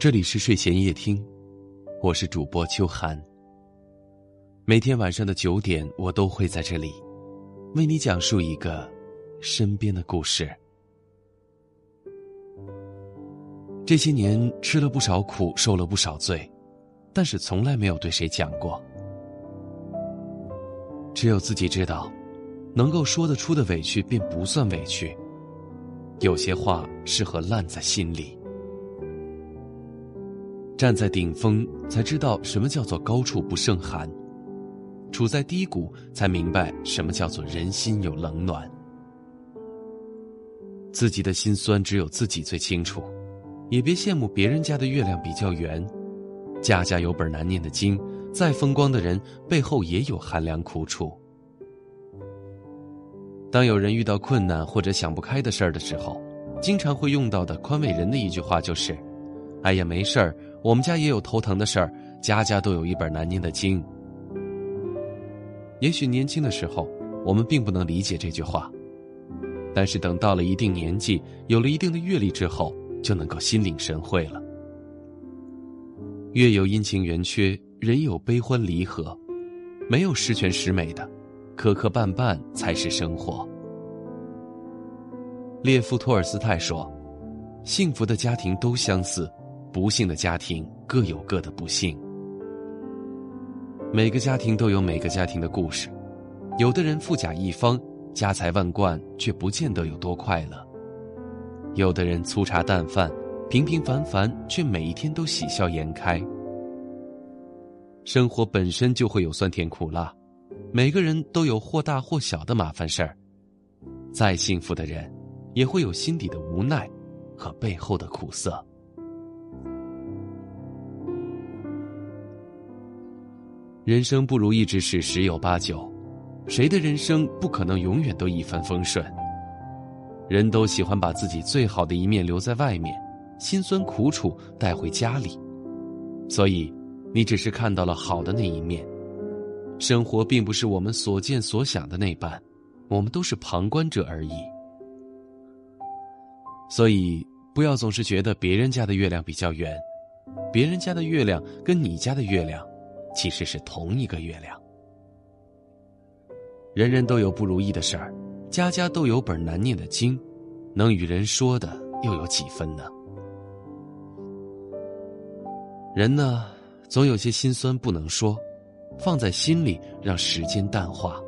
这里是睡前夜听，我是主播秋寒。每天晚上的九点，我都会在这里，为你讲述一个身边的故事。这些年吃了不少苦，受了不少罪，但是从来没有对谁讲过。只有自己知道，能够说得出的委屈便不算委屈。有些话适合烂在心里。站在顶峰，才知道什么叫做高处不胜寒；处在低谷，才明白什么叫做人心有冷暖。自己的心酸只有自己最清楚，也别羡慕别人家的月亮比较圆。家家有本难念的经，再风光的人背后也有寒凉苦楚。当有人遇到困难或者想不开的事儿的时候，经常会用到的宽慰人的一句话就是：“哎呀，没事儿。”我们家也有头疼的事儿，家家都有一本难念的经。也许年轻的时候，我们并不能理解这句话，但是等到了一定年纪，有了一定的阅历之后，就能够心领神会了。月有阴晴圆缺，人有悲欢离合，没有十全十美的，磕磕绊绊才是生活。列夫·托尔斯泰说：“幸福的家庭都相似。”不幸的家庭各有各的不幸。每个家庭都有每个家庭的故事，有的人富甲一方，家财万贯，却不见得有多快乐；有的人粗茶淡饭，平平凡凡，却每一天都喜笑颜开。生活本身就会有酸甜苦辣，每个人都有或大或小的麻烦事儿。再幸福的人，也会有心底的无奈和背后的苦涩。人生不如意之事十有八九，谁的人生不可能永远都一帆风顺？人都喜欢把自己最好的一面留在外面，辛酸苦楚带回家里，所以你只是看到了好的那一面。生活并不是我们所见所想的那般，我们都是旁观者而已。所以不要总是觉得别人家的月亮比较圆，别人家的月亮跟你家的月亮。其实是同一个月亮。人人都有不如意的事儿，家家都有本难念的经，能与人说的又有几分呢？人呢，总有些心酸不能说，放在心里让时间淡化。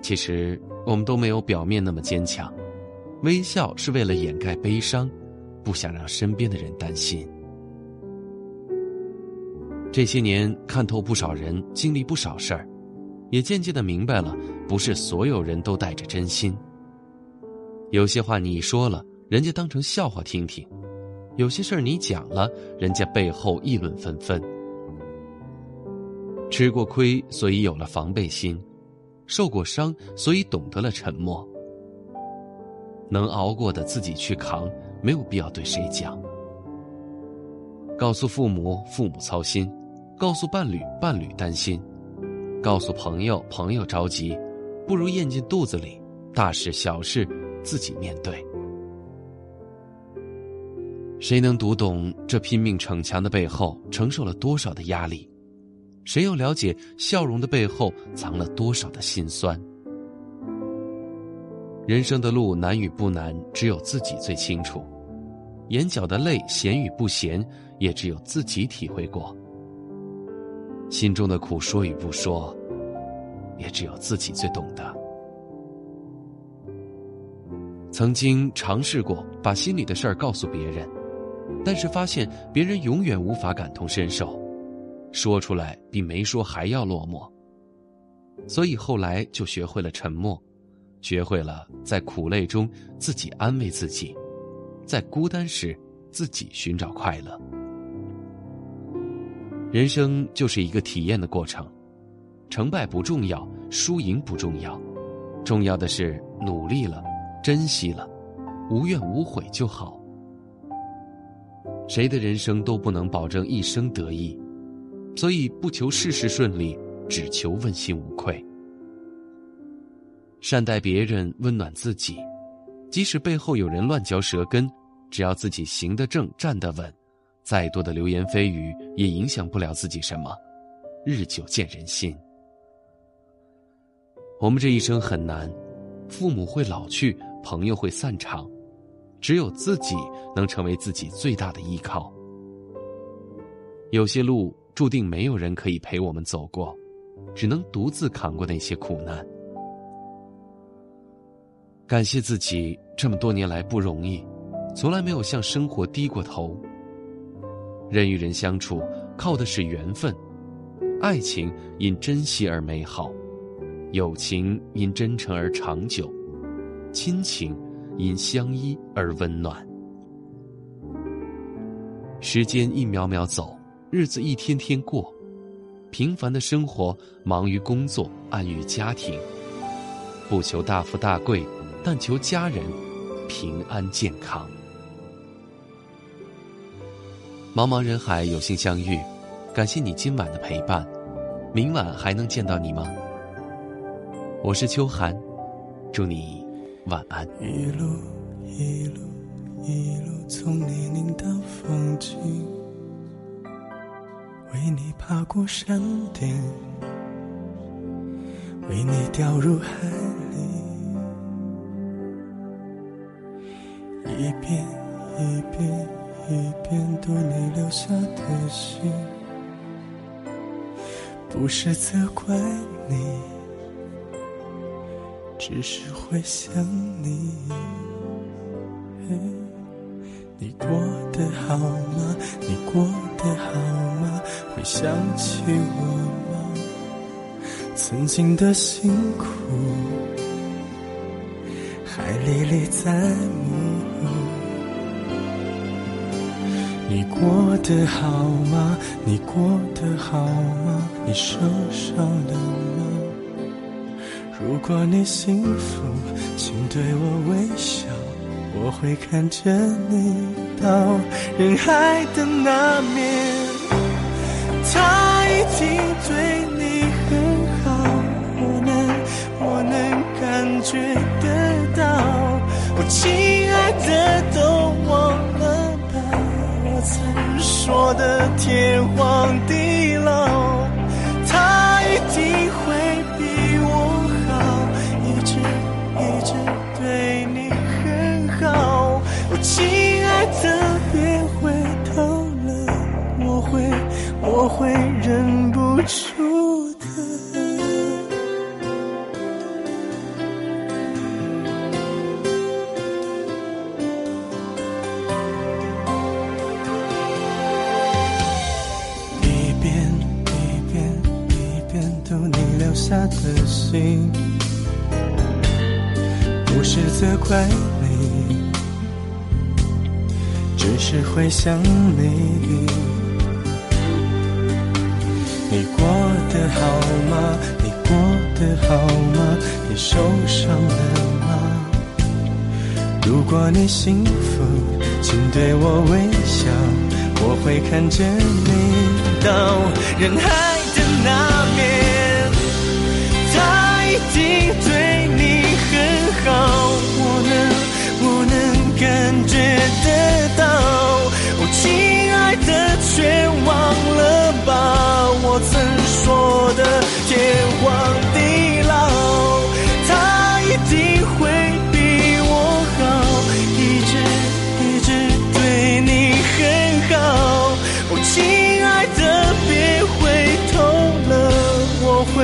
其实我们都没有表面那么坚强，微笑是为了掩盖悲伤，不想让身边的人担心。这些年看透不少人，经历不少事儿，也渐渐的明白了，不是所有人都带着真心。有些话你说了，人家当成笑话听听；有些事儿你讲了，人家背后议论纷纷。吃过亏，所以有了防备心；受过伤，所以懂得了沉默。能熬过的自己去扛，没有必要对谁讲。告诉父母，父母操心。告诉伴侣，伴侣担心；告诉朋友，朋友着急，不如咽进肚子里。大事小事，自己面对。谁能读懂这拼命逞强的背后承受了多少的压力？谁又了解笑容的背后藏了多少的心酸？人生的路难与不难，只有自己最清楚；眼角的泪咸与不咸，也只有自己体会过。心中的苦说与不说，也只有自己最懂得。曾经尝试过把心里的事儿告诉别人，但是发现别人永远无法感同身受，说出来比没说还要落寞。所以后来就学会了沉默，学会了在苦累中自己安慰自己，在孤单时自己寻找快乐。人生就是一个体验的过程，成败不重要，输赢不重要，重要的是努力了，珍惜了，无怨无悔就好。谁的人生都不能保证一生得意，所以不求事事顺利，只求问心无愧。善待别人，温暖自己，即使背后有人乱嚼舌根，只要自己行得正，站得稳，再多的流言蜚语也影响不了自己什么。日久见人心。我们这一生很难，父母会老去，朋友会散场，只有自己能成为自己最大的依靠。有些路注定没有人可以陪我们走过，只能独自扛过那些苦难。感谢自己这么多年来不容易，从来没有向生活低过头。人与人相处靠的是缘分，爱情因珍惜而美好，友情因真诚而长久，亲情因相依而温暖。时间一秒秒走，日子一天天过，平凡的生活忙于工作，安于家庭，不求大富大贵。但求家人平安健康。茫茫人海有幸相遇，感谢你今晚的陪伴。明晚还能见到你吗？我是秋寒，祝你晚安。一路一路一路从泥泞到风景，为你爬过山顶，为你掉入海里。一遍一遍一遍读你留下的信，不是责怪你，只是会想你。你过得好吗？你过得好吗？会想起我吗？曾经的辛苦，还历历在目。你过得好吗？你过得好吗？你受伤了吗？如果你幸福，请对我微笑，我会看着你到人海的那面。他一定对你很好，我能，我能感觉得到，我亲爱的都忘。说的天荒地老，他一定会比我好，一直一直对你很好。我亲爱的，别回头了，我会我会忍下的心，不是责怪你，只是会想你。你过得好吗？你过得好吗？你受伤了吗？如果你幸福，请对我微笑，我会看着你到人海的那一定对你很好，我能，我能感觉得到。我亲爱的，却忘了吧，我曾说的天荒地老。他一定会比我好，一直一直对你很好。我亲爱的，别回头了，我会。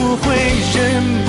我会忍